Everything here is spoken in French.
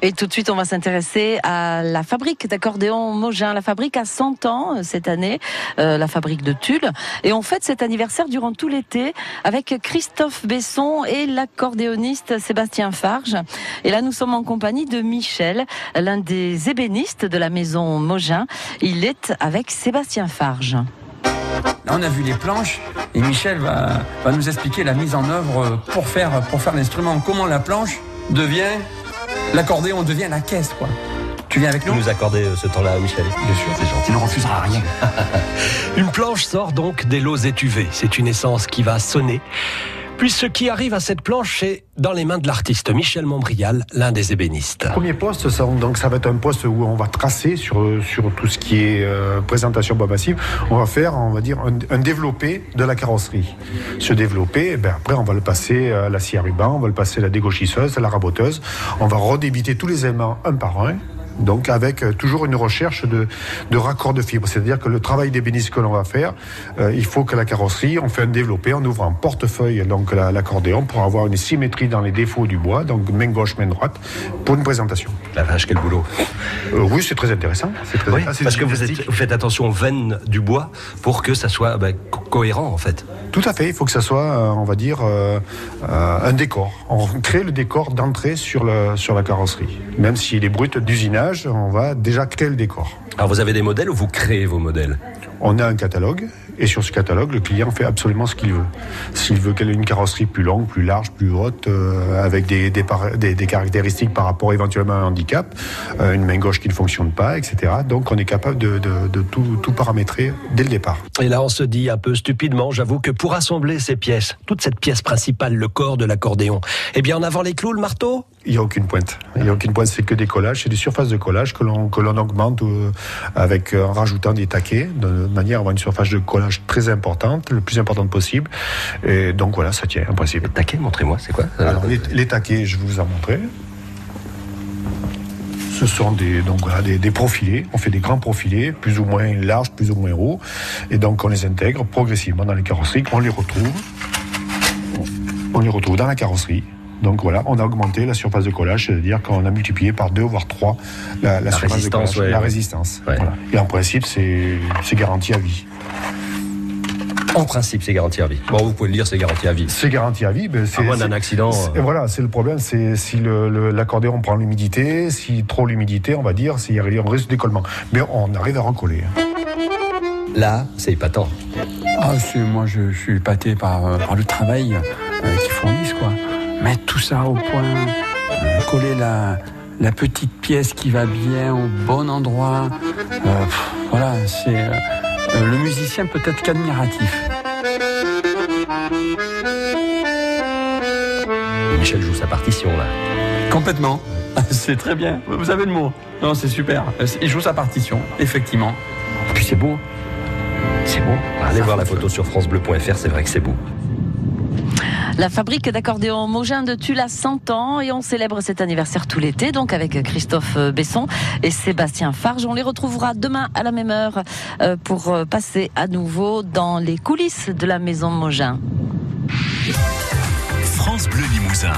Et tout de suite, on va s'intéresser à la fabrique d'accordéon Mogin. La fabrique a 100 ans euh, cette année, euh, la fabrique de Tulle. Et on fête cet anniversaire durant tout l'été avec Christophe Besson et l'accordéoniste Sébastien Farge. Et là, nous sommes en compagnie de Michel, l'un des ébénistes de la maison Mogin. Il est avec Sébastien Farge. Là, on a vu les planches et Michel va, va nous expliquer la mise en œuvre pour faire, pour faire l'instrument. Comment la planche devient l'accordéon devient la caisse, quoi. Tu viens avec nous nous accordez euh, ce temps-là, Michel Bien sûr, c'est gentil. Il ne refusera rien. Une planche sort donc des lots étuvés. C'est une essence qui va sonner. Puis ce qui arrive à cette planche, c'est dans les mains de l'artiste Michel Montbrial, l'un des ébénistes. Premier poste, ça, donc ça va être un poste où on va tracer sur, sur tout ce qui est euh, présentation bois massive. On va faire, on va dire, un, un développé de la carrosserie. Ce développé, eh ben après, on va le passer à la scie à ruban, on va le passer à la dégauchisseuse, à la raboteuse. On va redébiter tous les aimants un par un donc avec euh, toujours une recherche de, de raccord de fibres. C'est-à-dire que le travail d'ébéniste que l'on va faire, euh, il faut que la carrosserie, on fait un développé, on ouvre un portefeuille, donc la- l'accordéon, pour avoir une symétrie dans les défauts du bois, donc main gauche, main droite, pour une présentation. La vache, quel boulot. Euh, oui, c'est très intéressant. C'est très Oui, intéressant. parce que vous, gymnastique. êtes- vous faites attention aux veines du bois pour que ça soit bah, co- cohérent, en fait. Tout à fait, il faut que ça soit, euh, on va dire, un décor. On crée le décor d'entrée sur, le, sur la carrosserie. Même s'il est brut d'usinage, on va déjà créer le décor. Alors vous avez des modèles ou vous créez vos modèles? On a un catalogue, et sur ce catalogue, le client fait absolument ce qu'il veut. S'il veut qu'elle ait une carrosserie plus longue, plus large, plus haute, euh, avec des, des, par- des- des caractéristiques par rapport éventuellement à un handicap, euh, une main gauche qui ne fonctionne pas, etc. Donc on est capable de, de- de tout, tout paramétrer dès le départ. Et là, on se dit un peu stupidement, j'avoue, que pour assembler ces pièces, toute cette pièce principale, le corps de l'accordéon, eh bien, en avant les clous, le marteau? Il n'y a aucune pointe. Il n'y a aucune pointe, c'est que des collages, c'est des surfaces de collage que l'on que l'on augmente euh, avec euh, en rajoutant des taquets, de manière à avoir une surface de collage très importante, le plus importante possible. Et donc voilà, ça tient en principe. Taquet, montrez-moi, c'est quoi Alors les, les taquets, je vous en montrer. Ce sont des, donc voilà, des, des profilés. On fait des grands profilés, plus ou moins larges, plus ou moins hauts. Et donc on les intègre progressivement dans les carrosseries. On les retrouve. On les retrouve dans la carrosserie. Donc voilà, on a augmenté la surface de collage, c'est-à-dire qu'on a multiplié par deux voire trois la, la surface résistance, de collage, ouais, la résistance. Ouais. Voilà. Et en principe, c'est c'est garanti à vie. En principe, c'est garanti à vie. Bon, vous pouvez le dire, c'est garanti à vie. C'est garanti à vie. ben, c'est- À moins d'un accident. euh, Voilà, c'est le problème, c'est si le- le- l'accordéon prend l'humidité, si trop l'humidité, on va dire, s'il y a un risque d'écollement. Mais on arrive à recoller. hein. Là, c'est épatant. Ah, c'est- moi, je, je suis épaté par, euh, par le travail euh, qu'ils fournissent, quoi. Mettre tout ça au point, coller la, la petite pièce qui va bien au bon endroit. Euh, pff, voilà, c'est. euh, le musicien peut être qu'admiratif. Michel joue sa partition, là. Complètement. C'est très bien. Vous avez le mot. Non, c'est super. Euh, Il joue sa partition, effectivement. Puis c'est beau. C'est beau. Allez Ça voir la fait- photo sur FranceBleu.fr, c'est vrai que c'est beau. La fabrique d'accordéon Mogin de Tulle a 100 ans et on célèbre cet anniversaire tout l'été, donc avec Christophe Besson et Sébastien Farge. On les retrouvera demain à la même heure euh, pour euh, passer à nouveau dans les coulisses de la maison Mogin. France Bleu Limousin.